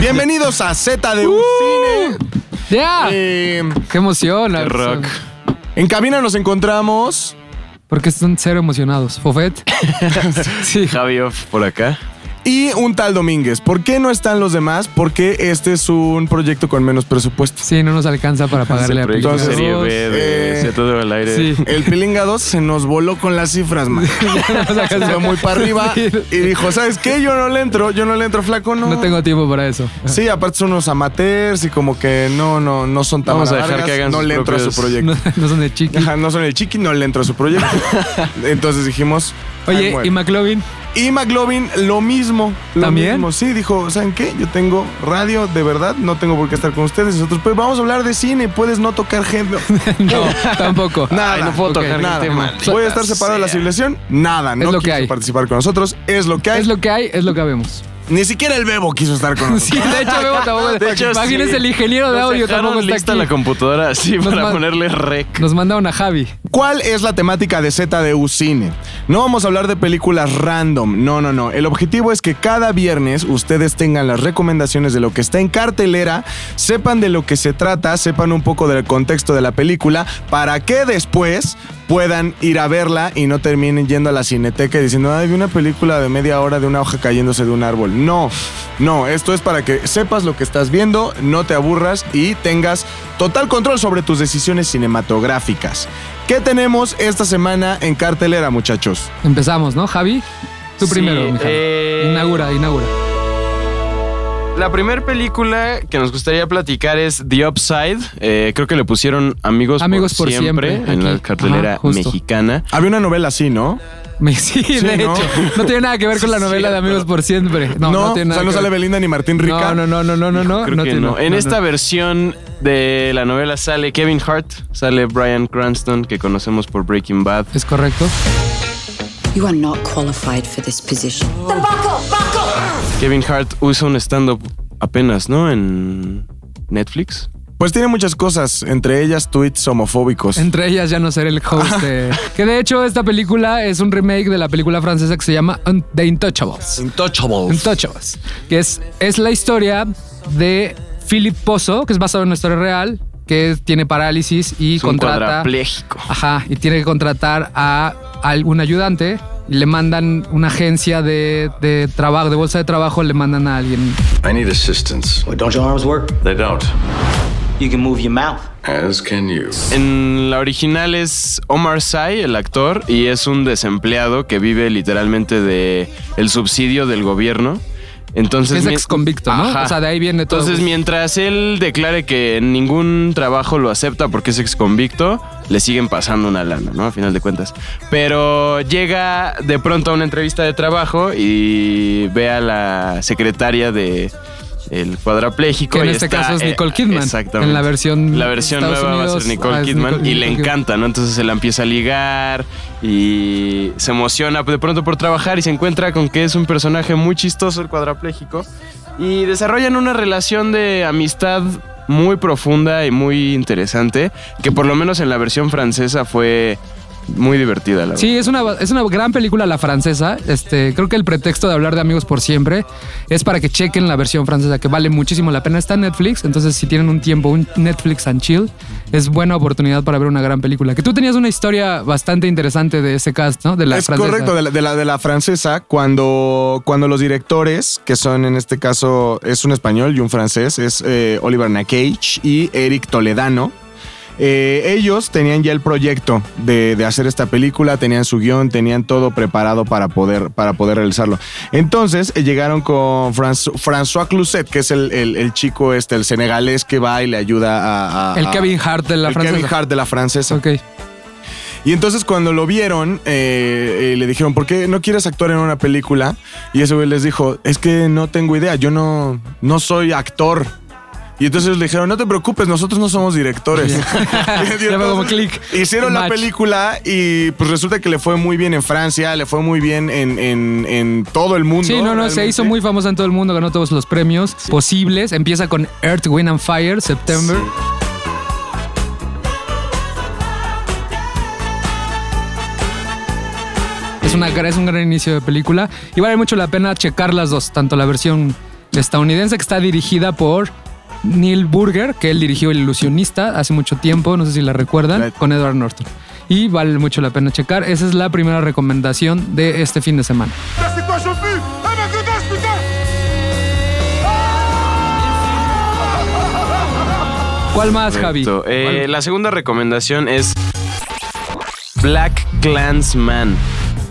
Bienvenidos a Z de un Uh. Cine. ¡Ya! Eh, ¡Qué emoción! Qué rock. en cabina nos encontramos. Porque están cero emocionados. ¿Fofet? sí. Javi Off por acá. Y un tal Domínguez. ¿Por qué no están los demás? Porque este es un proyecto con menos presupuesto. Sí, no nos alcanza para pagarle a Entonces, serie B de Se todo al aire. Sí. El Pilinga 2 se nos voló con las cifras, man. Se fue muy para arriba y dijo, ¿sabes qué? Yo no le entro, yo no le entro flaco, no. No tengo tiempo para eso. Sí, aparte son unos amateurs y como que no, no, no son tan Vamos a dejar largas, que hagan No le entro a su propios- proyecto. No, no son de chiqui. Ajá, no son el chiqui, no le entro a su proyecto. Entonces dijimos. Oye, "Ay, bueno". ¿y McLovin? Y McLovin, lo mismo. Lo ¿También? mismo. Sí, dijo, ¿saben qué? Yo tengo radio, de verdad, no tengo por qué estar con ustedes. Nosotros, pues vamos a hablar de cine, puedes no tocar gente. No, tampoco. Nada, Ay, no puedo tocar nada. Voy a estar separado de la civilización. Nada, no Es lo que quiso hay. participar con nosotros. Es lo que hay. Es lo que hay, es lo que habemos. Ni siquiera el Bebo quiso estar con nosotros. Sí, de hecho, Bebo tampoco. De hecho, Imagínense sí. el ingeniero de audio tampoco está lista aquí. la computadora así Nos para ponerle rec. Nos mandaron a Javi. ¿Cuál es la temática de ZDU Cine? No vamos a hablar de películas random, no, no, no. El objetivo es que cada viernes ustedes tengan las recomendaciones de lo que está en cartelera, sepan de lo que se trata, sepan un poco del contexto de la película, para que después puedan ir a verla y no terminen yendo a la cineteca y diciendo, ay, vi una película de media hora de una hoja cayéndose de un árbol. No, no, esto es para que sepas lo que estás viendo, no te aburras y tengas total control sobre tus decisiones cinematográficas. ¿Qué tenemos esta semana en cartelera, muchachos? Empezamos, ¿no, Javi? Tú Sí, primero, mi Javi. eh, Inaugura, inaugura. La primera película que nos gustaría platicar es The Upside. Eh, creo que le pusieron Amigos, Amigos por, por siempre, Siempre, en la cartelera Ajá, mexicana. Había una novela así, ¿no? Sí, de ¿no? hecho. No tiene nada que ver con la Sí, novela de. Amigos por Siempre. No, no, tiene o nada sea, no sale. Belinda ni Martín Rica. No, no, no, no, no, no, Creo no. que tiene- no. En no, esta no. versión de la novela sale Kevin Hart, sale Brian Cranston, que conocemos por Breaking Bad. Es correcto. You are not qualified for this position. Kevin Hart usa un stand-up apenas, ¿no? En Netflix. Pues tiene muchas cosas, entre ellas tweets homofóbicos. Entre ellas ya no seré el host de... Que de hecho esta película es un remake de la película francesa que se llama Un- The Intouchables. Intouchables. Intouchables. Que es, es la historia de Philip Pozo, que es basado en una historia real, que tiene parálisis y Es un contrata... cuadrapléjico. Ajá, y tiene que contratar a algún ayudante le mandan una agencia de, de trabajo, de bolsa de trabajo, le mandan a alguien. I need assistance. Well, don't your arms work? They don't. You can move your mouth. As can you. En la original es Omar Sy, el actor, y es un desempleado que vive literalmente de el subsidio del gobierno. Entonces, Es ex convicto, ¿no? Ajá. O sea, de ahí viene todo. Entonces, mientras él declare que ningún trabajo lo acepta porque es ex convicto, le siguen pasando una lana, ¿no? A final de cuentas. Pero llega de pronto a una entrevista de trabajo y ve a la secretaria de el cuadrapléjico. Que en y este está- caso es eh, Nicole Kidman. Exactamente. En la versión La versión Estados nueva va a ser Nicole ah, es Kidman Nicole- y le Nicole Kidman. encanta, ¿no? Entonces se la empieza a ligar y se emociona de pronto por trabajar y se encuentra con que es un personaje muy chistoso el cuadrapléjico y desarrollan una relación de amistad muy profunda y muy interesante que por lo menos en la versión francesa fue muy divertida, la verdad. Sí, es una, es una gran película la francesa. Este, creo que el pretexto de hablar de amigos por siempre es para que chequen la versión francesa, que vale muchísimo la pena. Está en Netflix, entonces si tienen un tiempo, un Netflix and chill, es buena oportunidad para ver una gran película. Que tú tenías una historia bastante interesante de ese cast, ¿no? De la es francesa. correcto, de la, de la, de la francesa, cuando, cuando los directores, que son en este caso, es un español y un francés, es eh, Oliver Nakage y Eric Toledano. Eh, ellos tenían ya el proyecto de, de hacer esta película, tenían su guion, tenían todo preparado para poder, para poder realizarlo. Entonces eh, llegaron con Franz- François Cluzet, que es el, el- el chico este, el senegalés que va y le ayuda a... a- El Kevin Hart de la el francesa. Kevin Hart de la francesa. Ok. Y entonces cuando lo vieron, eh, eh, le dijeron, ¿por qué no quieres actuar en una película? Y ese güey les dijo, es que no tengo idea, yo no, no soy actor. Y entonces le dijeron, no te preocupes, nosotros no somos directores. Fue como entonces clic. Hicieron la Match. película y pues resulta que le fue muy bien en Francia, le fue muy bien en, en- en todo el mundo. Sí, no, no, se hizo muy famosa en todo el mundo, ganó todos los premios posibles. Empieza con Earth, Wind and Fire, September. Es, una, es un gran inicio de película y vale mucho la pena checar las dos, tanto la versión estadounidense que está dirigida por Neil Burger, que él dirigió El Ilusionista hace mucho tiempo, no sé si la recuerdan, Right. con Edward Norton. Y vale mucho la pena checar. Esa es la primera recomendación de este fin de semana. ¿Cuál más, Javi? Eh, ¿Cuál? la segunda recomendación es Black Clansman.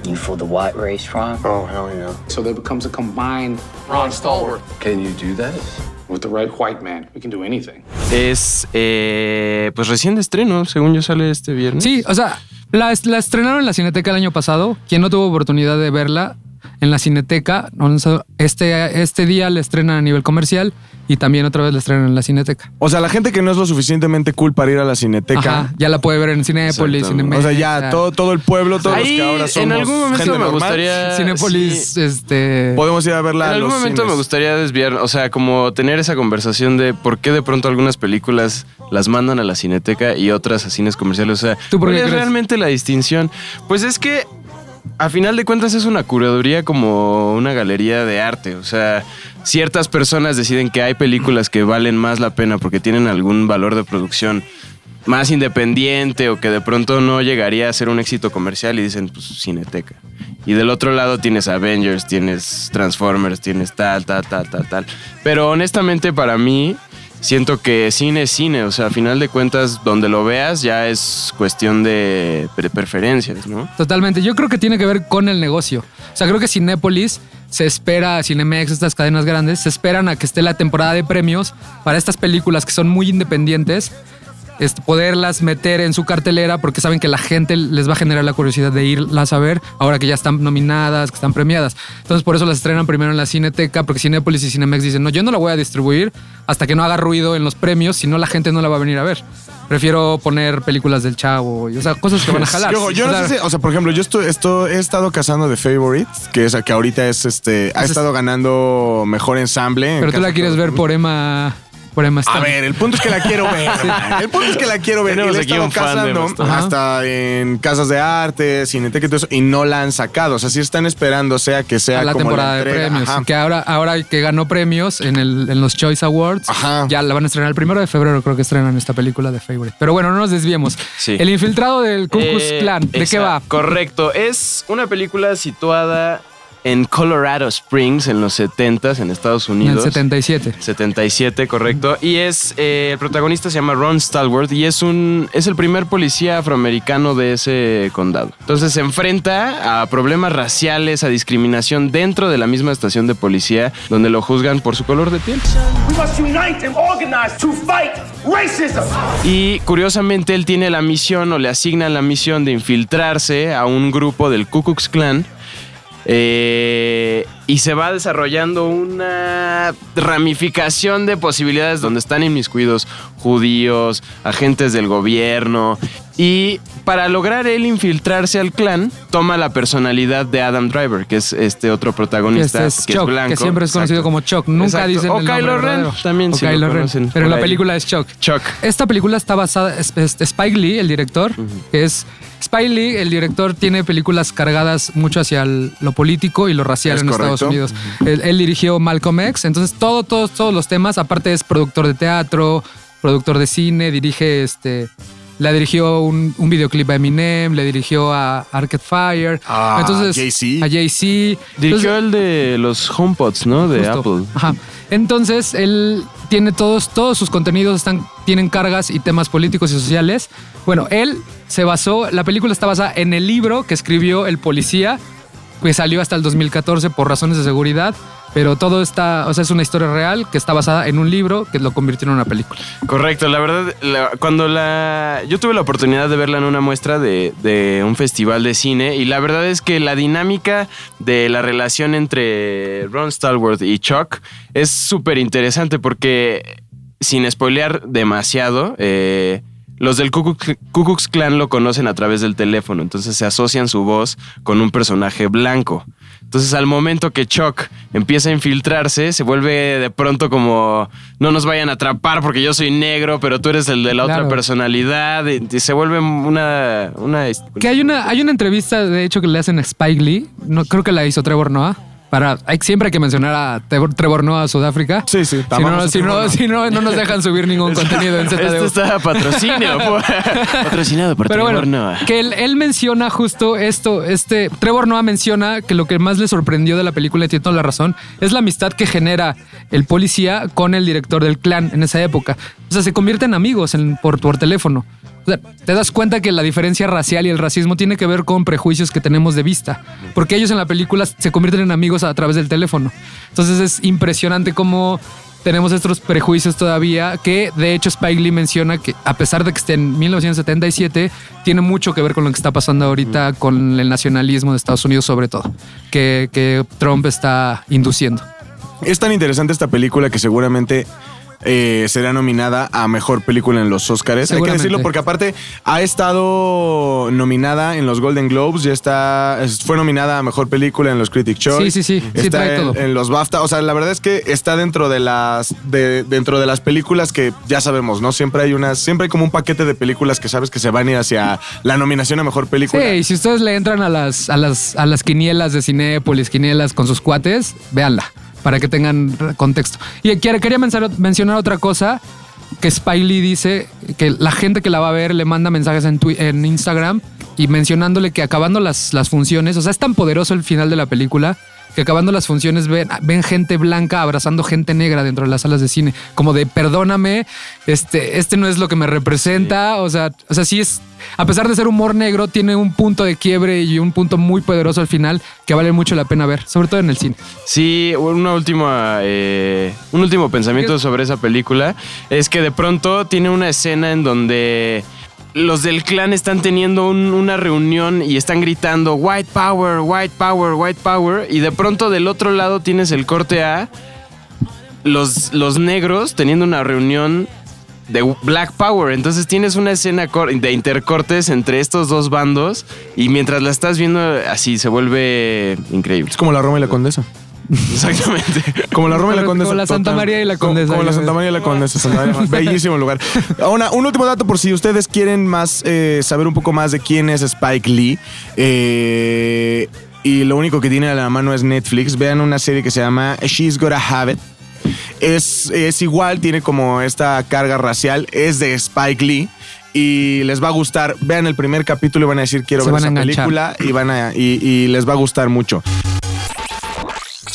You for the white race, Ron? Oh, hell yeah. So there becomes a combined Ron Stalwart Can you do that? With the right white man. We can do anything. Es, eh, pues recién de estreno, según yo sale este viernes. Sí, o sea, la, la estrenaron en la Cineteca el año pasado. Quien no tuvo oportunidad de verla en la Cineteca, no, este, este día la estrenan a nivel comercial y también otra vez la estrenan en la Cineteca. O sea, la gente que no es lo suficientemente cool para ir a la cineteca. Ajá, ya la puede ver en Cinépolis. Cinemex. O sea, ya todo, todo el pueblo, todos Ahí, los que ahora somos en algún momento gente me normal, gustaría... Cinépolis, sí. este... Podemos ir a verla. En a algún los momento cines. me gustaría desviar, o sea, como tener esa conversación de por qué de pronto algunas películas las mandan a la cineteca y otras a cines comerciales. O sea, ¿Tú por ¿cuál qué es crees? realmente la distinción? Pues es que a final de cuentas es una curaduría como una galería de arte. O sea, ciertas personas deciden que hay películas que valen más la pena porque tienen algún valor de producción más independiente o que de pronto no llegaría a ser un éxito comercial y dicen, pues cineteca. Y del otro lado tienes Avengers, tienes Transformers, tienes tal, tal, tal, tal, tal. Pero honestamente para mí siento que cine es cine, o sea, a final de cuentas donde lo veas ya es cuestión de pre- preferencias, ¿no? Totalmente. Yo creo que tiene que ver con el negocio. O sea, creo que Cinépolis se espera, Cinemex, estas cadenas grandes, se esperan a que esté la temporada de premios para estas películas que son muy independientes, este, poderlas meter en su cartelera porque saben que la gente les va a generar la curiosidad de irlas a ver ahora que ya están nominadas, que están premiadas. Entonces por eso las estrenan primero en la Cineteca porque Cinépolis y Cinemex dicen, no, yo no la voy a distribuir hasta que no haga ruido en los premios, si no la gente no la va a venir a ver. Prefiero poner películas del chavo, y, o sea, cosas que van a jalar. Yo O no sé si, o sea, por ejemplo, yo esto, esto he estado cazando de Favorites, que es que ahorita es este, ha es- estado ganando mejor ensamble. en Pero tú la quieres ver por Emma. Por Emma A ver, el punto es que la quiero ver. El punto es que la quiero ver. Y Tenemos la he aquí estado cazando hasta en casas de arte, cineteca y todo eso, y no la han sacado. O sea, sí están esperando, sea que sea a la como temporada la de premios. Ajá. Que ahora, ahora que ganó premios en, el, en los Choice Awards, Ajá. ya la van a estrenar el primero de febrero, creo que estrenan esta película de Favorite. Pero bueno, no nos desviemos. Sí. El infiltrado del Ku Klux Eh, Klan, ¿de qué va? Correcto. Es una película situada en Colorado Springs, en los 70s, en Estados En Unidos. el 77. 77, correcto. Y es eh, el protagonista se llama Ron Stalwart y es un es el primer policía afroamericano de ese condado. Entonces se enfrenta a problemas raciales, a discriminación dentro de la misma estación de policía, donde lo juzgan por su color de piel. Y curiosamente él tiene la misión o le asignan la misión de infiltrarse a un grupo del Ku Klux Klan. Eh, y se va desarrollando una ramificación de posibilidades donde están inmiscuidos judíos, agentes del gobierno. Y para lograr él infiltrarse al clan, toma la personalidad de Adam Driver, que es este otro protagonista, este es que es Chuck, blanco. que siempre es conocido Exacto. como Chuck. Nunca Exacto. dicen O el nombre Kylo Ren, verdadero. también, lo Kylo Ren. Pero la película es Chuck. Chuck. Esta película está basada, es, es- Spike Lee, el director, que es Spike Lee, el director tiene películas cargadas mucho hacia el- lo político y lo racial Es en correcto. Estados Unidos. Él, él dirigió Malcolm X, entonces todo, todos, todos los temas, aparte es productor de teatro, productor de cine, dirige este. Le dirigió un, un videoclip a Eminem, le dirigió a Arcade Fire. A entonces, Jay-Z. A Jay-Z. Dirigió Entonces- el de los HomePods, ¿no? De Justo. Apple. Ajá. Entonces, él tiene todos, todos sus contenidos están, tienen cargas y temas políticos y sociales. Bueno, él se basó, la película está basada en el libro que escribió el policía, que salió hasta el 2014 por razones de seguridad. Pero todo está, o sea, es una historia real que está basada en un libro que lo convirtió en una película. Correcto, la verdad, cuando la. Yo tuve la oportunidad de verla en una muestra de, de un festival de cine, y la verdad es que la dinámica de la relación entre Ron Stallworth y Chuck es súper interesante porque, sin spoilear demasiado, eh, los del Ku Klux- Klan lo conocen a través del teléfono, entonces se asocian su voz con un personaje blanco. Entonces al momento que Chuck empieza a infiltrarse, se vuelve de pronto como, no nos vayan a atrapar porque yo soy negro, pero tú eres el de la Claro. otra personalidad, y, y se vuelve una... una Que hay una, hay una entrevista, de hecho, que le hacen a Spike Lee. No, creo que la hizo Trevor Noah. Para, hay, siempre hay que mencionar a Trevor, Trevor Noah, Sudáfrica. Sí, sí, Si no, si, no, si no, no nos dejan subir ningún contenido en ZDU. Esto está patrocinio. Patrocinado por Pero Trevor bueno, Noah. que él, él menciona justo esto, este, Trevor Noah menciona que lo que más le sorprendió de la película, y tiene toda la razón, es la amistad que genera el policía con el director del clan en esa época. O sea, se convierten en amigos en- por, por teléfono. O sea, te das cuenta que la diferencia racial y el racismo tiene que ver con prejuicios que tenemos de vista. Porque ellos en la película se convierten en amigos a través del teléfono. Entonces es impresionante cómo tenemos estos prejuicios todavía que de hecho Spike Lee menciona que a pesar de que esté en 1977 tiene mucho que ver con lo que está pasando ahorita con el nacionalismo de Estados Unidos sobre todo que, que Trump está induciendo. Es tan interesante esta película que seguramente eh, será nominada a mejor película en los Oscars. Hay que decirlo porque aparte ha estado nominada en los Golden Globes, ya está, es- fue nominada a mejor película en los Critic Choice. Sí, sí, sí, sí, Está trae en, todo. en los BAFTA. O sea, la verdad es que está dentro de las de, dentro de las películas que ya sabemos, ¿no? Siempre hay unas, siempre hay como un paquete de películas que sabes que se van a ir hacia la nominación a mejor película. Sí, y si ustedes le entran a las, a las, a las quinielas de Cinépolis, quinielas con sus cuates, véanla para que tengan contexto. Y quería mencionar, otra cosa que Spike Lee dice que la gente que la va a ver le manda mensajes en, en Instagram y mencionándole que acabando las, las funciones, o sea, es tan poderoso el final de la película que acabando las funciones ven, ven gente blanca abrazando gente negra dentro de las salas de cine, como de perdóname, este, este no es lo que me representa, o sea, o sea, sí es, a pesar de ser humor negro, tiene un punto de quiebre y un punto muy poderoso al final que vale mucho la pena ver, sobre todo en el cine. Sí, una última, eh, un último pensamiento sobre esa película es que de pronto tiene una escena en donde los del clan están teniendo un- una reunión y están gritando White Power, White Power, White Power y de pronto del otro lado tienes el corte a los, los negros teniendo una reunión de Black Power. Entonces tienes una escena de intercortes entre estos dos bandos y mientras la estás viendo así se vuelve increíble. Es como la Roma y la Condesa. Exactamente. Como la Roma y la Como Condesa. la Santa. María y la Como- Condesa. Como, la Santa María y la Condesa. Santa María. Bellísimo lugar. Ahora, un último dato por si ustedes quieren más eh, saber un poco más de quién es Spike Lee. eh, y lo único que tiene a la mano es Netflix. Vean una serie que se llama She's Gotta Have It. Es, es igual, tiene como esta carga racial. Es de Spike Lee. Y les va a gustar. Vean el primer capítulo y van a decir quiero Se ver van a esa enganchar. película. Y, van a, y, y les va a gustar mucho.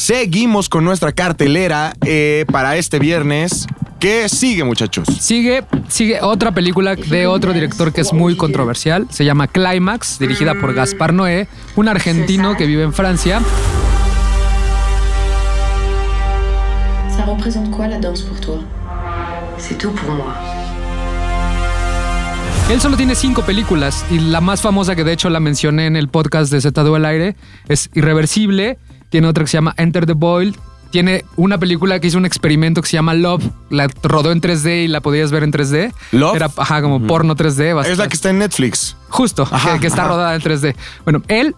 Seguimos con nuestra cartelera eh, para este viernes. ¿Qué sigue, muchachos? Sigue, sigue otra película de otro director que es muy controversial. Se llama Climax, dirigida por Gaspar Noé, un argentino que vive en Francia. Ça représente quoi la danse pour toi C'est tout pour moi. Él solo tiene cinco películas y la más famosa que de hecho la mencioné en el podcast de ZDU al aire es Irreversible. Tiene otra que se llama Enter the Boil. Tiene una película que hizo un experimento que se llama Love. La rodó en 3D y la podías ver en 3D. ¿Love? Era ajá, como porno 3D. Es la que está en Netflix. Justo, Ajá, que, que está ajá. rodada en 3D. Bueno, él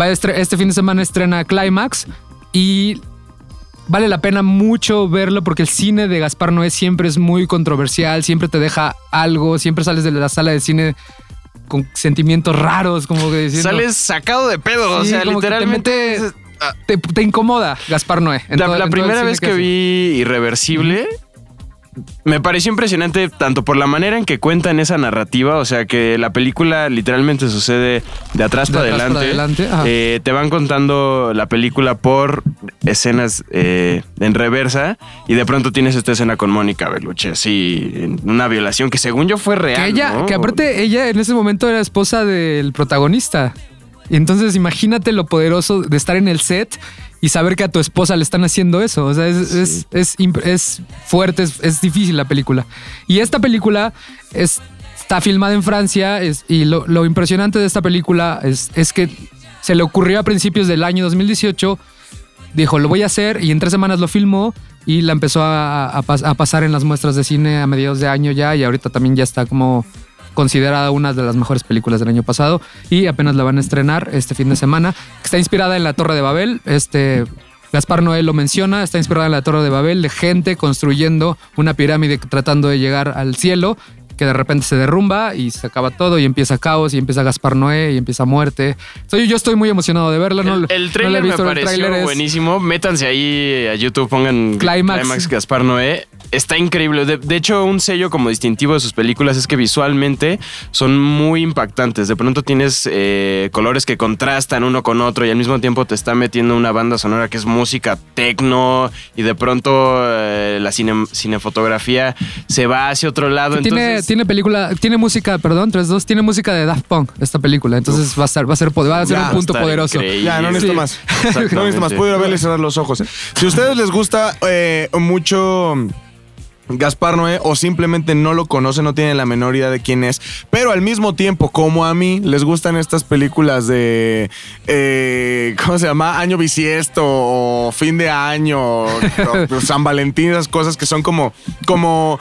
va a este fin de semana estrena Climax y vale la pena mucho verlo porque el cine de Gaspar Noé siempre es muy controversial, siempre te deja algo, siempre sales de la sala de cine con sentimientos raros, como que diciendo... Sales sacado de pedo, o sea, literalmente. Te, te incomoda Gaspar Noé. en La, todo- la en todo el primera vez que vi Irreversible, me pareció impresionante tanto por la manera en que cuentan esa narrativa, o sea que la película literalmente sucede de atrás De para atrás para adelante. adelante, ajá. Eh, te van contando la película por escenas eh, en reversa y de pronto tienes esta escena con Mónica Bellucci, así, una violación que según yo fue real. Que ella, ¿no? que aparte ella en ese momento era esposa del protagonista. Y entonces imagínate lo poderoso de estar en el set y saber que a tu esposa le están haciendo eso. O sea, es, es, es fuerte, es, es difícil la película. Y esta película es, está filmada en Francia y lo, lo impresionante de esta película es, es que se le ocurrió a principios del año 2018 dijo, lo voy a hacer y en tres semanas lo filmó y la empezó a, a a pasar en las muestras de cine a mediados de año ya y ahorita también ya está como considerada una de las mejores películas del año pasado y apenas la van a estrenar este fin de semana. Está inspirada en la Torre de Babel, este Gaspar Noé lo menciona, está inspirada en la Torre de Babel de gente construyendo una pirámide tratando de llegar al cielo, que de repente se derrumba y se acaba todo y empieza caos y empieza Gaspar Noé y empieza muerte. Soy, yo estoy muy emocionado de verla. No, El, no el la trailer he visto, me el pareció es- buenísimo. Métanse ahí a YouTube, pongan Climax. Gaspar Noé. Está increíble. De, de hecho, un sello como distintivo de sus películas es que visualmente son muy impactantes. De pronto tienes eh, colores que contrastan uno con otro y al mismo tiempo te está metiendo una banda sonora que es música tecno y de pronto eh, la cine- cinefotografía se va hacia otro lado. Tiene, entonces- tiene película, tiene música, perdón, 3-2, tiene música de Daft Punk, esta película. Entonces va a ser, va a ser, va a ser Ya, un punto poderoso. increíble. Ya, no necesito Sí. más. No necesito más. Puedo ir a verle y cerrar los ojos. Si a ustedes les gusta eh, mucho Gaspar Noé o simplemente no lo conocen, no tienen la menor idea de quién es, pero al mismo tiempo, como a mí, les gustan estas películas de, eh, ¿cómo se llama? Año bisiesto o fin de año, o- o San Valentín, esas cosas que son como, como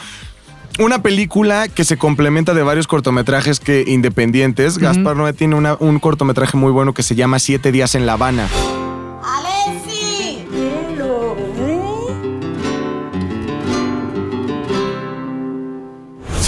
una película que se complementa de varios cortometrajes que independientes. Gaspar Noé tiene una- un cortometraje muy bueno que se llama Siete días en La Habana.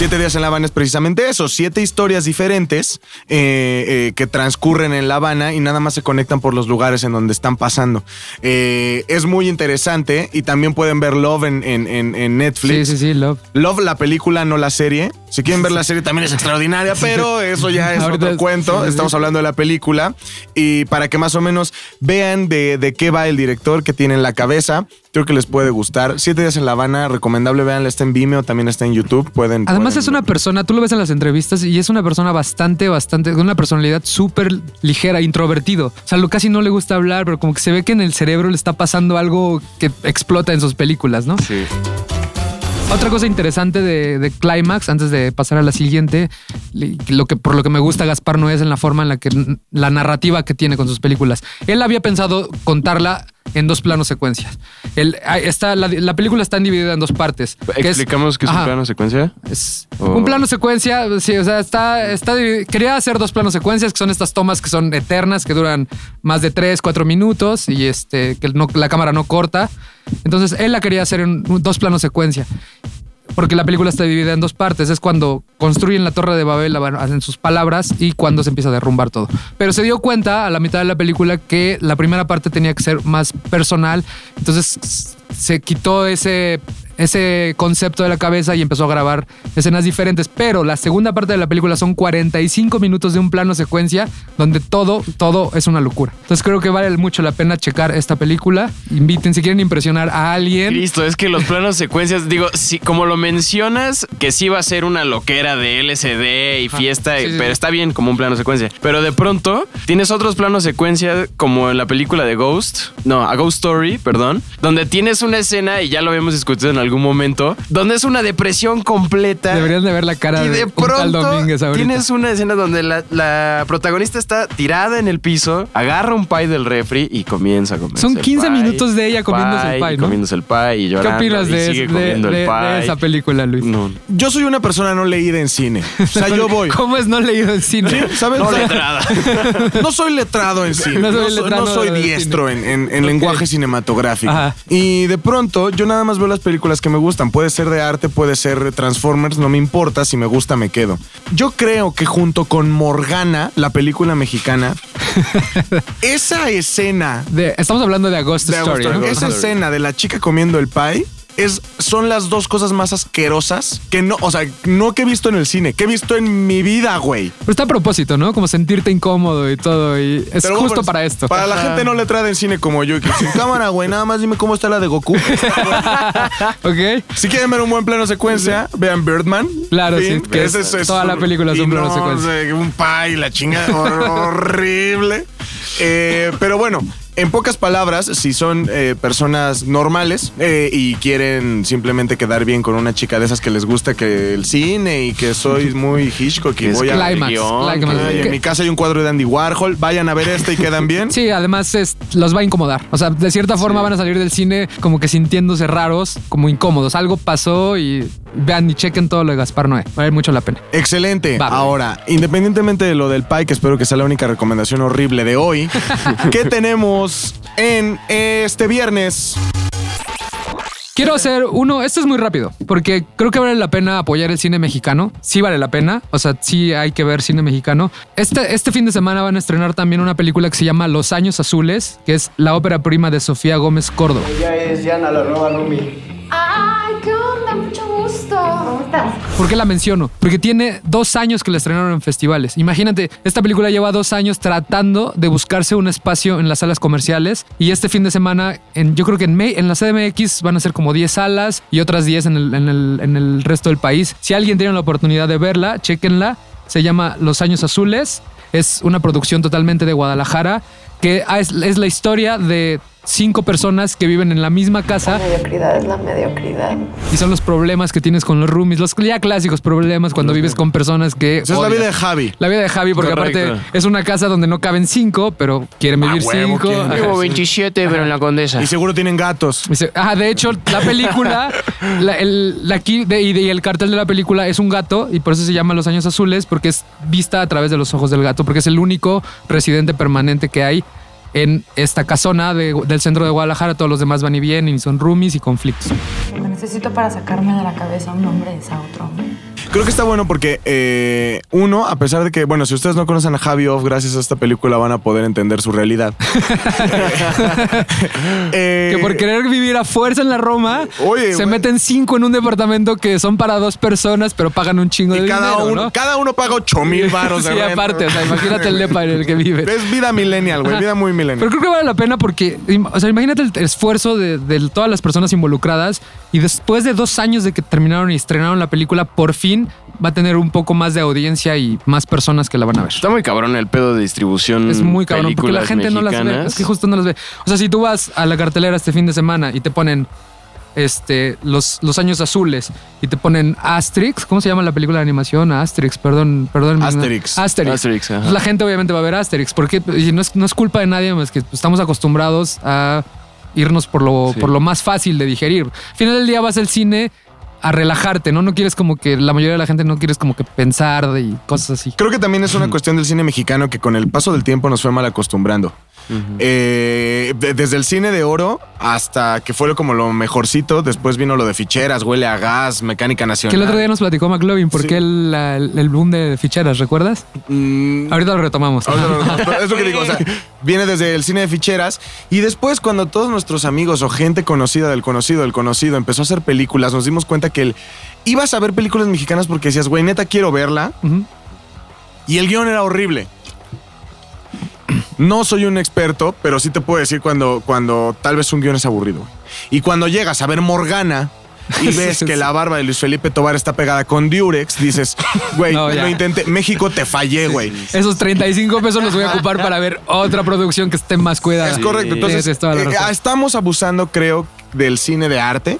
Siete días en La Habana es precisamente eso, siete historias diferentes eh, eh, que transcurren en La Habana y nada más se conectan por los lugares en donde están pasando. Eh, es muy interesante y también pueden ver Love en, en- en- en Sí, Netflix. sí, sí, Love. Love, la película, no la serie. Si quieren ver la serie también es extraordinaria, pero eso ya es Ahorita otro cuento. sí, sí, sí. Estamos hablando de la película. Y para que más o menos vean de, de qué va el director que tiene en la cabeza, creo que les puede gustar. Siete días en La Habana, recomendable, veanla, está en Vimeo, también está en YouTube. Pueden. Además pueden es una persona, tú lo ves en las entrevistas y es una persona bastante, bastante, con una personalidad súper ligera, introvertido. O sea, lo casi no le gusta hablar, pero como que se ve que en el cerebro le está pasando algo que explota en sus películas, ¿no? Sí. Otra cosa interesante de, de Climax, antes de pasar a la siguiente, lo que, por lo que me gusta Gaspar no es en la forma en la que la narrativa que tiene con sus películas. Él había pensado contarla en dos planos secuencias. Él, ah, está, la, la película está dividida en dos partes. que es- ¿Explicamos qué es un plano secuencia? es O- un plano secuencia, sí, o sea, está, está quería hacer dos planos secuencias que son estas tomas que son eternas, que duran más de 3, 4 minutos y este que no, la cámara no corta. Entonces él la quería hacer en dos planos secuencia. Porque la película está dividida en dos partes. Es cuando construyen la Torre de Babel, hacen sus palabras, y cuando se empieza a derrumbar todo. Pero se dio cuenta a la mitad de la película que la primera parte tenía que ser más personal. Entonces se quitó ese, ese concepto de la cabeza y empezó a grabar escenas diferentes. Pero la segunda parte de la película son 45 minutos de un plano secuencia donde todo, todo es una locura. Entonces creo que vale mucho la pena checar esta película. Inviten si quieren impresionar a alguien. Cristo, es que los planos secuencias, digo, si, como lo mencionas, que sí va a ser una loquera de LCD y fiesta, sí, sí, pero sí. está bien como un plano secuencia. Pero de pronto tienes otros planos secuencia como en la película de Ghost, no, a Ghost Story, perdón, donde tienes una escena, y ya lo habíamos discutido en algún momento, donde es una depresión completa. Deberían de ver la cara Y de, de un tal pronto Domínguez ahorita. tienes una escena donde la, la protagonista está tirada en el piso, agarra un pie del refri y comienza a comer. Son 15 minutos de ella comiéndose el pie, ¿no? comiéndose el pie y ¿Qué llorando. opinas y de, sigue de- comiendo de- el pie. de esa película, Luis? No. Yo soy una persona no leída en cine. O sea, yo voy. ¿Cómo es no leído en cine? Sí, ¿sabes? No letrada. No soy letrado en cine. No soy letrado no soy diestro en, cine. en- en Ok. lenguaje cinematográfico. Ajá. Y de pronto, yo nada más veo las películas que me gustan. Puede ser de arte, puede ser Transformers, no me importa. Si me gusta, me quedo. Yo creo que junto con Morgana, la película mexicana, esa escena De- estamos hablando de Agosto Story, Augusto- ¿no? esa escena de la chica comiendo el pie. Es, son las dos cosas más asquerosas que no, o sea, no que he visto en el cine, que he visto en mi vida, güey. Pero está a propósito, ¿no? Como sentirte incómodo y todo. Y es Pero justo para esto. Para la gente no letrada en cine como yo, que sin cámara, güey, nada más dime cómo está la de Goku. ¿Ok? si quieren ver un buen plano secuencia, vean Birdman. Claro, Fin. sí, que es- toda la película es un plano no, secuencia. Un pie, la chinga hor- horrible. Eh, pero bueno, en pocas palabras, si son eh, personas normales eh, y quieren simplemente quedar bien con una chica de esas que les gusta que el cine y que soy muy Hitchcock y Es voy a... Guión, ¿Qué- en mi casa hay un cuadro de Andy Warhol, vayan a ver este y quedan bien. Sí, además es, los va a incomodar. O sea, de cierta forma van a salir del cine como que sintiéndose raros, como incómodos. Algo pasó y vean y chequen todo lo de Gaspar Noé. Vale mucho la pena. Excelente. Va. Ahora, independientemente de lo del pie, que espero que sea la única recomendación horrible de hoy, ¿qué tenemos en este viernes? Quiero hacer uno, esto es muy rápido, porque creo que vale la pena apoyar el cine mexicano. Sí vale la pena, o sea, sí hay que ver cine mexicano. Este, este fin de semana van a estrenar también una película que se llama Los Años Azules, que es la ópera prima de Sofía Gómez Córdoba. Ella es Yana, la nueva Rumi. ¡Ay, ¿Por qué la menciono? Porque tiene dos años que la estrenaron en festivales. Imagínate, esta película lleva dos años tratando de buscarse un espacio en las salas comerciales y este fin de semana, yo creo que en, May- en la CDMX van a ser como 10 salas y otras 10 en el, en el- resto del país. Si alguien tiene la oportunidad de verla, chéquenla. Se llama Los Años Azules. Es una producción totalmente de Guadalajara que es la historia de cinco personas que viven en la misma casa Mediocridad es la mediocridad. y son los problemas que tienes con los roomies, los ya clásicos problemas cuando vives con personas que. Esa es la vida de Javi. La vida de Javi, porque Correcto. aparte es una casa donde no caben cinco, pero quieren vivir Ah, huevo, cinco. Ajá. vivir. Vivo 27, pero en la condesa. Y seguro tienen gatos. Ah, de hecho, la película, la, el, la aquí de- y, de- y el cartel de la película es un gato y por eso se llama Los Años Azules, porque es vista a través de los ojos del gato, porque es el único residente permanente que hay en esta casona de- del centro de Guadalajara. Todos los demás van y vienen y son roomies y conflictos. Lo necesito para sacarme de la cabeza un nombre es a otro. Creo que está bueno porque, eh, uno, a pesar de que, bueno, si ustedes no conocen a Javi Off, gracias a esta película van a poder entender su realidad. Eh, Que por querer vivir a fuerza en la Roma, Oye, se meten cinco en un departamento que son para dos personas, pero pagan un chingo de y cada, dinero, uno, ¿no? cada uno paga 8 mil baros de sí, aparte, o sea, imagínate el depa en el que vives. Es vida millennial, güey, vida muy millennial. Pero creo que vale la pena porque, o sea, imagínate el esfuerzo de, de todas las personas involucradas y después de dos años de que terminaron y estrenaron la película, por fin va a tener un poco más de audiencia y más personas que la van a ver. Está muy cabrón el pedo de distribución. Es muy cabrón porque la gente no las ve. Es que justo no las ve. O sea, si tú vas a la cartelera este fin de semana y te ponen este, los, los años azules y te ponen Asterix, ¿cómo se llama la película de animación? Asterix, perdón, perdón. Asterix. Asterix. Asterix. Pues la gente obviamente va a ver Asterix porque no, es, no es culpa de nadie más que estamos acostumbrados a irnos por lo, Sí. por lo más fácil de digerir. Al final del día vas al cine a relajarte, ¿no? No quieres como que la mayoría de la gente no quieres como que pensar y cosas así. Creo que también es una cuestión del cine mexicano que con el paso del tiempo nos fue mal acostumbrando. Eh, de- desde el cine de oro hasta que fue como lo mejorcito, después vino lo de ficheras, huele a gas, mecánica nacional. Que el otro día nos platicó McLovin por Sí. qué el, la- el boom de ficheras, ¿recuerdas? Mm, Ahorita lo retomamos. ahorita no- no, es lo que digo, o sea, viene desde el cine de ficheras y después cuando todos nuestros amigos o gente conocida del conocido del conocido empezó a hacer películas, nos dimos cuenta que el, ibas a ver películas mexicanas porque decías, güey, neta quiero verla y el guion era horrible. No soy un experto, pero sí te puedo decir cuando, cuando tal vez un guion es aburrido. güey. Y cuando llegas a ver Morgana y ves sí, que sí. la barba de Luis Felipe Tobar está pegada con Durex, dices, güey, No, lo intenté. México te fallé, güey. Esos 35 pesos los voy a ocupar para ver otra producción que esté más cuidada. Es correcto. Entonces, eh, razón. estamos abusando, creo, del cine de arte,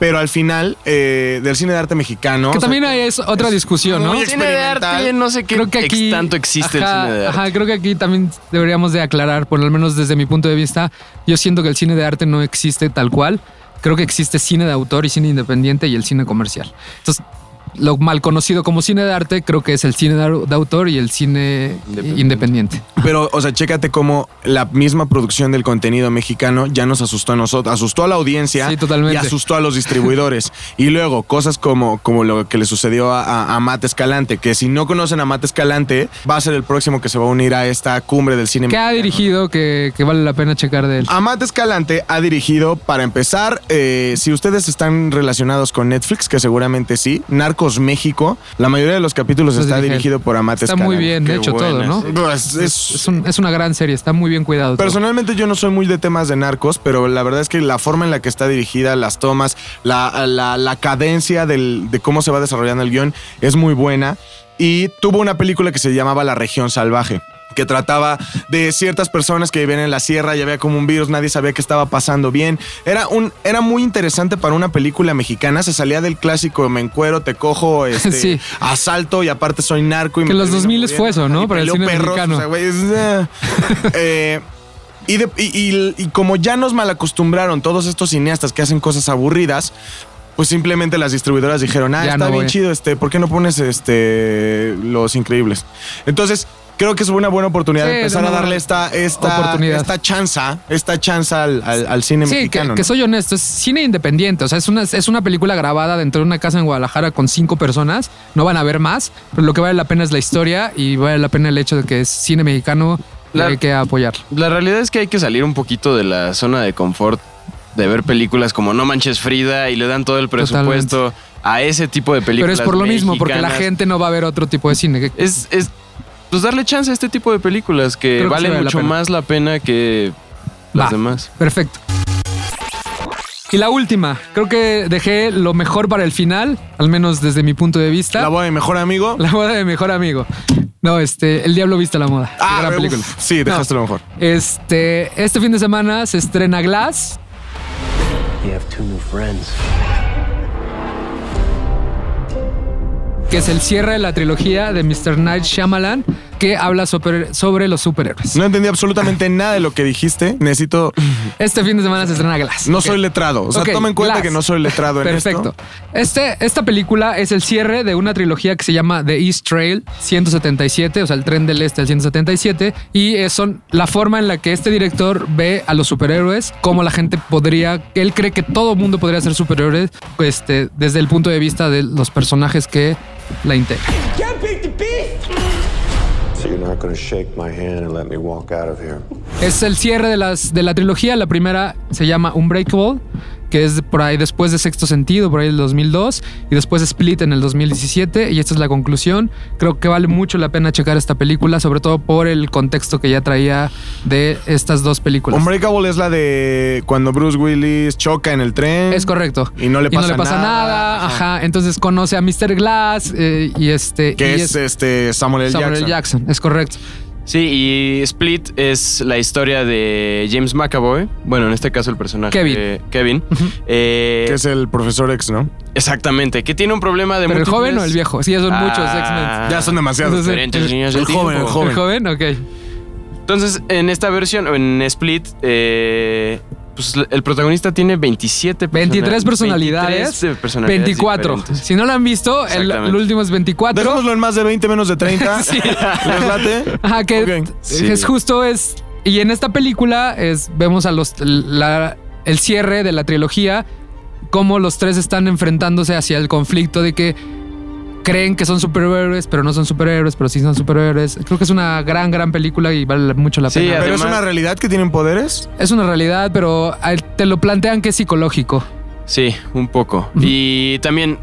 pero al final, eh, del cine de arte mexicano. que o sea, también hay es otra discusión, ¿no? Cine de arte, no sé qué Creo que aquí ex- tanto existe ajá, el cine de arte. Ajá, creo que aquí también deberíamos de aclarar, por lo menos desde mi punto de vista, yo siento que el cine de arte no existe tal cual. Creo que existe cine de autor y cine independiente y el cine comercial. Entonces, lo mal conocido como cine de arte creo que es el cine de, au- de autor y el cine Independiente. independiente. Pero, o sea, chécate cómo la misma producción del contenido mexicano ya nos asustó a nosotros, asustó a la audiencia Sí, totalmente. y asustó a los distribuidores. y luego, cosas como, como lo que le sucedió a, a, a Matt Escalante, que si no conocen a Matt Escalante, va a ser el próximo que se va a unir a esta cumbre del cine ¿Qué ha mexicano. dirigido que, que vale la pena checar de él? Amat Escalante ha dirigido, para empezar, eh, si ustedes están relacionados con Netflix, que seguramente sí, Narcos México, la mayoría de los capítulos Los está dirigido por Amat Está Escalante. muy bien, Qué hecho, todo, ¿no? es- Es, un- es una gran serie, está muy bien cuidado. todo. Personalmente yo no soy muy de temas de narcos, pero la verdad es que la forma en la que está dirigida, las tomas, la, la- la cadencia del- de cómo se va desarrollando el guion es muy buena. Y tuvo una película que se llamaba La región salvaje que trataba de ciertas personas que vivían en la sierra y había como un virus, nadie sabía qué estaba pasando bien. Era, un, era muy interesante para una película mexicana, se salía del clásico me encuero, te cojo, este, Sí. asalto y aparte soy narco. Y Que me los termino 2000 muriendo. fue eso, ¿no? Para el cine perros, mexicano. o sea, güey, es, eh, y, de- y- y- y como ya nos malacostumbraron todos estos cineastas que hacen cosas aburridas, pues simplemente las distribuidoras dijeron, ah, Ya está no bien chido, este, ¿por qué no pones este Los Increíbles? Entonces, creo que es una buena oportunidad Sí, de empezar a darle esta, esta, oportunidad. esta chanza, esta chanza al, al- al cine Sí, mexicano. que, que soy honesto, es cine independiente. O sea, es una, es una película grabada dentro de una casa en Guadalajara con cinco personas. No van a ver más, pero lo que vale la pena es la historia y vale la pena el hecho de que es cine mexicano y La- hay que apoyar. La realidad es que hay que salir un poquito de la zona de confort de ver películas como No Manches Frida y le dan todo el presupuesto a ese tipo de Pero películas. es por lo mismo, porque la gente no va a ver otro tipo de cine. Es pues darle chance a este tipo de películas que valen vale mucho más la pena que las Va. demás. Perfecto. Y la última, creo que dejé lo mejor para el final, al menos desde mi punto de vista. La boda de mejor amigo. La boda de mejor amigo. No, este, El Diablo Viste a la Moda. Ah, gran uf, película. sí, dejaste lo mejor. Este, este fin de semana se estrena Glass. You have two new friends. Que es el cierre de la trilogía de Mr. Night Shyamalan, que habla sobre, sobre los superhéroes. No entendí absolutamente nada de lo que dijiste. Necesito. Este fin de semana se estrena Glass. No soy letrado. O sea, Ok, toma en cuenta Glass. que no soy letrado en Perfecto. esto. Este, esta película es el cierre de una trilogía que se llama The East Trail 177, o sea, el tren del este al 177, y es- son la forma en la que este director ve a los superhéroes, cómo la gente podría, él cree que todo mundo podría ser superhéroes, este, desde el punto de vista de los personajes que la integran. So you're not gonna shake my hand and let me walk out of here. Es el cierre de, las, de la trilogía. La primera se llama Unbreakable, que es por ahí después de Sexto Sentido, por ahí del 2002, y después Split en el 2017, y esta es la conclusión. Creo que vale mucho la pena checar esta película, sobre todo por el contexto que ya traía de estas dos películas. Unbreakable es la de cuando Bruce Willis choca en el tren. Es correcto. Y no le Y no pasa, le pasa nada. Ajá. Entonces conoce a Mr. Glass eh, y este. Que y es, este Samuel L. Samuel L. Jackson. Jackson. Es correcto. Sí, y Split es la historia de James McAvoy. Bueno, en este caso el personaje Kevin. de Kevin. Eh, Que es el profesor X, ¿no? Exactamente, que tiene un problema de ¿Pero el joven o el viejo? Sí, ya son muchos Ah, X-Men. Ya son demasiados. Entonces, Diferentes líneas del el joven, el joven. ¿El joven? Ok. Entonces, en esta versión, o en Split, eh, pues el protagonista tiene 27 persona- 23 personalidades. 23 personalidades 24. diferentes. Si no lo han visto, el, el último es 24. Dejémoslo en más de 20, menos de 30. Sí. ¿Les late? Ajá, que Ok. Sí. es justo es. Y en esta película es, vemos a los la- el cierre de la trilogía, cómo los tres están enfrentándose hacia el conflicto de que creen que son superhéroes, pero no son superhéroes, pero sí son superhéroes. Creo que es una gran, gran película y vale mucho la Sí, pena. Pero es una realidad que tienen poderes. Es una realidad, pero eh, te lo plantean que es psicológico. Sí, un poco. Y también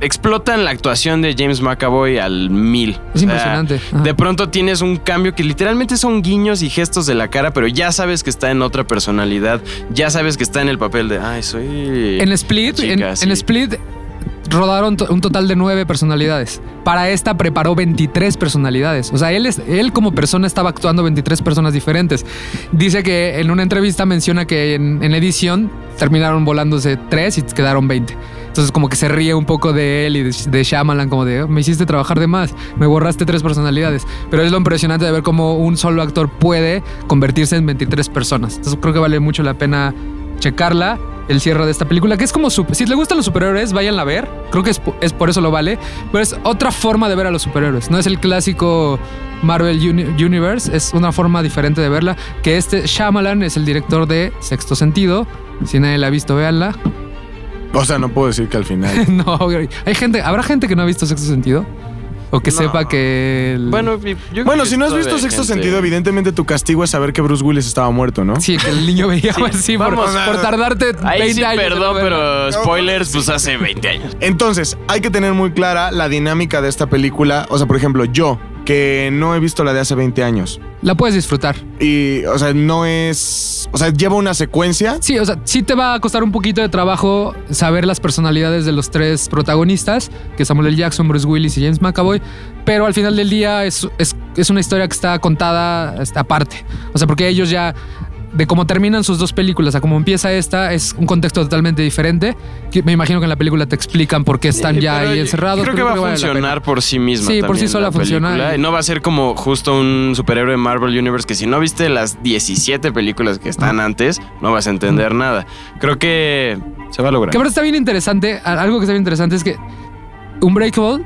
explotan la actuación de James McAvoy al mil. Es impresionante. Ajá. De pronto tienes un cambio que literalmente son guiños y gestos de la cara, pero ya sabes que está en otra personalidad. Ya sabes que está en el papel de, ay, soy... En Split, chica, en, sí. en Split rodaron un total de nueve personalidades. Para esta preparó 23 personalidades. O sea, él, es, él como persona estaba actuando 23 personas diferentes. Dice que en una entrevista menciona que en, en edición terminaron volándose tres y quedaron 20. Entonces como que se ríe un poco de él y de, de Shyamalan como de, "Oh, me hiciste trabajar de más, me borraste tres personalidades. Pero es lo impresionante de ver cómo un solo actor puede convertirse en 23 personas. Entonces creo que vale mucho la pena checarla, el cierre de esta película, que es como, super- si le gustan los superhéroes, váyanla a ver, creo que es, es por eso lo vale, pero es otra forma de ver a los superhéroes, no es el clásico Marvel Uni- Universe, es una forma diferente de verla, que este Shyamalan es el director de Sexto Sentido, si nadie la ha visto, véanla. O sea, no puedo decir que al final. no, hay gente, ¿habrá gente que no ha visto Sexto Sentido? O que No. sepa que... el- Bueno, Bueno, que si no has visto Sexto gente- Sentido, evidentemente tu castigo es saber que Bruce Willis estaba muerto, ¿no? Sí, que el niño veía Sí, así por, vamos, por tardarte 20 Ahí sí, años. en perdón, pero spoilers, pues hace 20 años. Entonces, hay que tener muy clara la dinámica de esta película. O sea, por ejemplo, yo, que no he visto la de hace 20 años. La puedes disfrutar. Y, o sea, no es. O sea, lleva una secuencia. Sí, o sea, sí te va a costar un poquito de trabajo saber las personalidades de los tres protagonistas, que es Samuel L. Jackson, Bruce Willis y James McAvoy, pero al final del día es, es, es una historia que está contada este, aparte. O sea, porque ellos ya, de cómo terminan sus dos películas a cómo empieza esta, es un contexto totalmente diferente. que me imagino que en la película te explican por qué están Sí, ya ahí encerrados. Creo que va a vale funcionar por sí misma. Sí, por sí sola la funciona. Y no va a ser como justo un superhéroe de Marvel Universe que si no viste las 17 películas que están antes, no vas a entender nada. Creo que se va a lograr. Que ahora está bien interesante. Algo que está bien interesante es que Unbreakable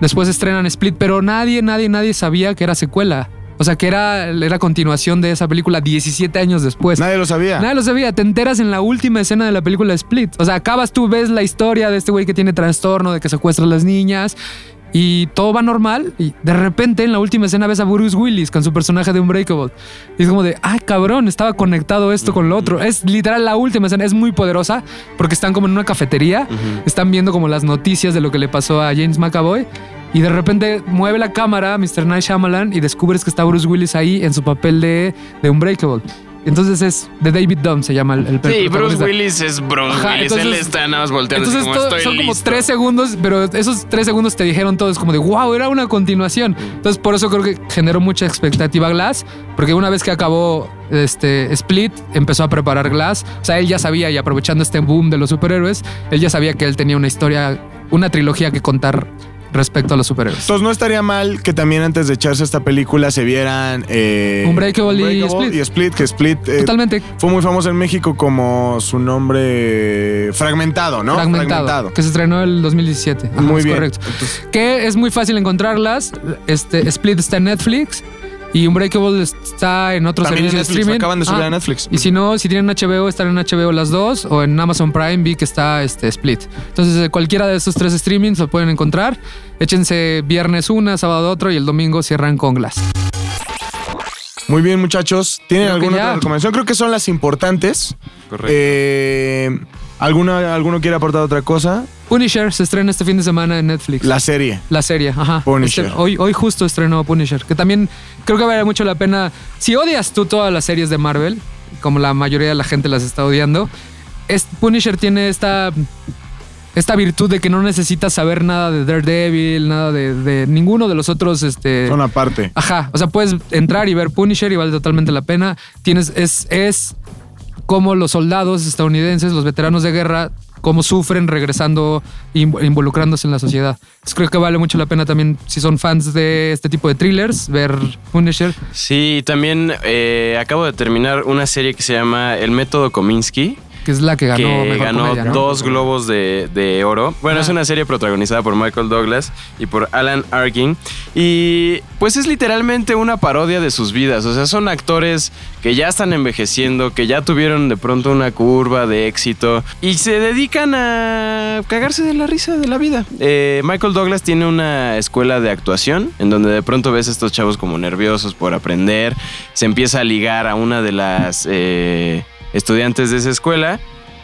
Después estrenan Split, pero nadie, nadie, nadie sabía que era secuela. O sea, que era, era continuación de esa película 17 años después. Nadie lo sabía. Nadie lo sabía. Te enteras en la última escena de la película Split. O sea, acabas tú, ves la historia de este güey que tiene trastorno, de que secuestra a las niñas. Y todo va normal. Y de repente, en la última escena, ves a Bruce Willis con su personaje de Unbreakable. Y es como de, ay, cabrón, estaba conectado esto con lo otro. Es literal la última escena. Es muy poderosa porque están como en una cafetería. Están viendo como las noticias de lo que le pasó a James McAvoy. Y de repente mueve la cámara Mr. Night Shyamalan y descubres que está Bruce Willis ahí en su papel de, de Unbreakable. Entonces es de David Dunn, se llama el, el Sí, Bruce. Willis es Bruce Ajá, Willis. entonces- Él está nada más volteando Entonces como todo- estoy son como listo. tres segundos, pero esos tres segundos te dijeron todo, es como de wow, era una continuación. Entonces por eso creo que generó mucha expectativa Glass, porque una vez que acabó este Split, empezó a preparar Glass. O sea, él ya sabía y aprovechando este boom de los superhéroes, él ya sabía que él tenía una historia, una trilogía que contar respecto a los superhéroes. Entonces no estaría mal que también antes de echarse esta película se vieran eh, Unbreakable y Split. y Split, que Split eh, Totalmente fue muy famoso en México como su nombre fragmentado, ¿no? fragmentado, que se estrenó el 2017. Ajá, Muy es bien. correcto. Que es muy fácil encontrarlas. Este Split está en Netflix y Unbreakable está en otros También en servicios de Netflix, streaming. acaban de subir Ah, a Netflix. Y si no, si tienen HBO, están en HBO las dos o en Amazon Prime vi que está este Split. Entonces, eh, cualquiera de esos tres streamings lo pueden encontrar. Échense viernes una, sábado otro y el domingo cierran con Glass. Muy bien, muchachos. ¿Tienen Creo alguna otra recomendación? Creo que son las importantes. Correcto. Eh, ¿alguna, ¿Alguno quiere aportar otra cosa? Punisher se estrena este fin de semana en Netflix. La serie. La serie, ajá. Punisher. Este- hoy, hoy justo estrenó Punisher, que también creo que vale mucho la pena. Si odias tú todas las series de Marvel, como la mayoría de la gente las está odiando, es, Punisher tiene esta, esta virtud de que no necesitas saber nada de Daredevil, nada de, de ninguno de los otros. Este, Son aparte. Ajá, o sea, puedes entrar y ver Punisher y vale totalmente la pena. Tienes, es, es como los soldados estadounidenses, los veteranos de guerra, cómo sufren regresando inv- involucrándose en la sociedad. Creo que vale mucho la pena también, si son fans de este tipo de thrillers, ver Punisher. Sí, también eh, acabo de terminar una serie que se llama El Método Kominsky. Que es la que ganó que mejor ganó comedia, ¿no? dos globos de, de oro. Bueno, Ah. es una serie protagonizada por Michael Douglas y por Alan Arkin. Y pues es literalmente una parodia de sus vidas. O sea, son actores que ya están envejeciendo, que ya tuvieron de pronto una curva de éxito y se dedican a cagarse de la risa de la vida. Eh, Michael Douglas tiene una escuela de actuación en donde de pronto ves a estos chavos como nerviosos por aprender. Se empieza a ligar a una de las... eh, estudiantes de esa escuela.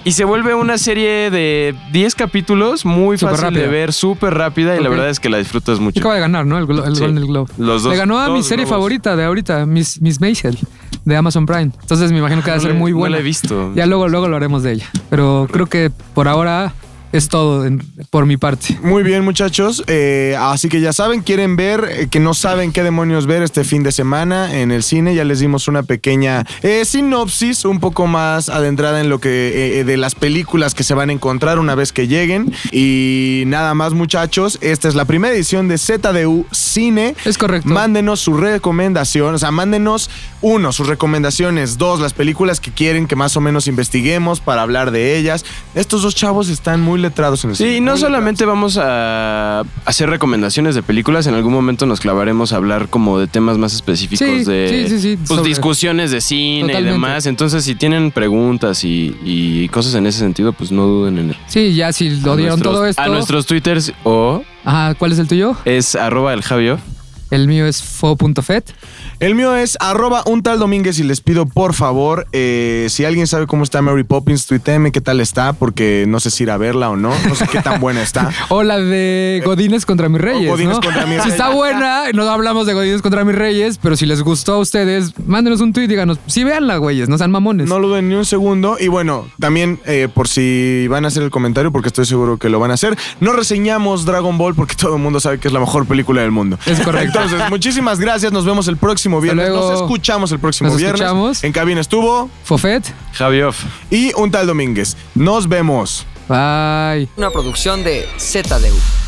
Y se vuelve una serie de 10 capítulos muy Súper fácil de ver, súper rápida y la verdad es que la disfrutas mucho. Acaba de ganar, ¿no? El, glo- el Sí. Golden Globe. Los dos- Le ganó a mi serie globos. favorita de ahorita, Miss, Miss Maisel, de Amazon Prime. Entonces me imagino que va a No ser muy no buena. la he visto. Ya luego, luego lo haremos de ella. Pero creo que por ahora es todo en- por mi parte. Muy bien, muchachos. Eh, así que ya saben, quieren ver, eh, que no saben qué demonios ver este fin de semana en el cine. Ya les dimos una pequeña eh, sinopsis, un poco más adentrada en lo que eh, de las películas que se van a encontrar una vez que lleguen. Y nada más, muchachos. Esta es la primera edición de ZDU Cine. Es correcto. Mándenos su recomendación, o sea, mándenos uno, sus recomendaciones, dos, las películas que quieren que más o menos investiguemos para hablar de ellas. Estos dos chavos están muy letrados en el Sí, cine. y no solamente vamos a hacer recomendaciones de películas, en algún momento nos clavaremos a hablar como de temas más específicos Sí, de sí, sí, sí, pues, sobre- discusiones de cine Totalmente. y demás. Entonces, si tienen preguntas y, y cosas en ese sentido, pues no duden en Sí, ya si lo dieron nuestros- todo esto. A nuestros twitters o Ajá, ¿cuál es el tuyo? es arroba el Javio. El mío es fo.fet. El mío es arroba un tal Domínguez y les pido por favor, eh, si alguien sabe cómo está Mary Poppins, tuiteme qué tal está, porque no sé si ir a verla o no, no sé qué tan buena está. O la de Godines contra mis reyes. Godínez ¿no? contra mis Si está reyes. buena, no hablamos de Godines contra mis reyes, pero si les gustó a ustedes, mándenos un y díganos, sí, véanla, güeyes, no sean mamones. No lo duden ni un segundo. Y bueno, también eh, por si van a hacer el comentario, porque estoy seguro que lo van a hacer, no reseñamos Dragon Ball porque todo el mundo sabe que es la mejor película del mundo. Es correcto. Entonces, muchísimas gracias. Nos vemos el próximo viernes. luego. Nos escuchamos el próximo Nos viernes. escuchamos. En cabina estuvo Fofet. Javio. y un tal Domínguez. Nos vemos. Bye. Una producción de ZDU.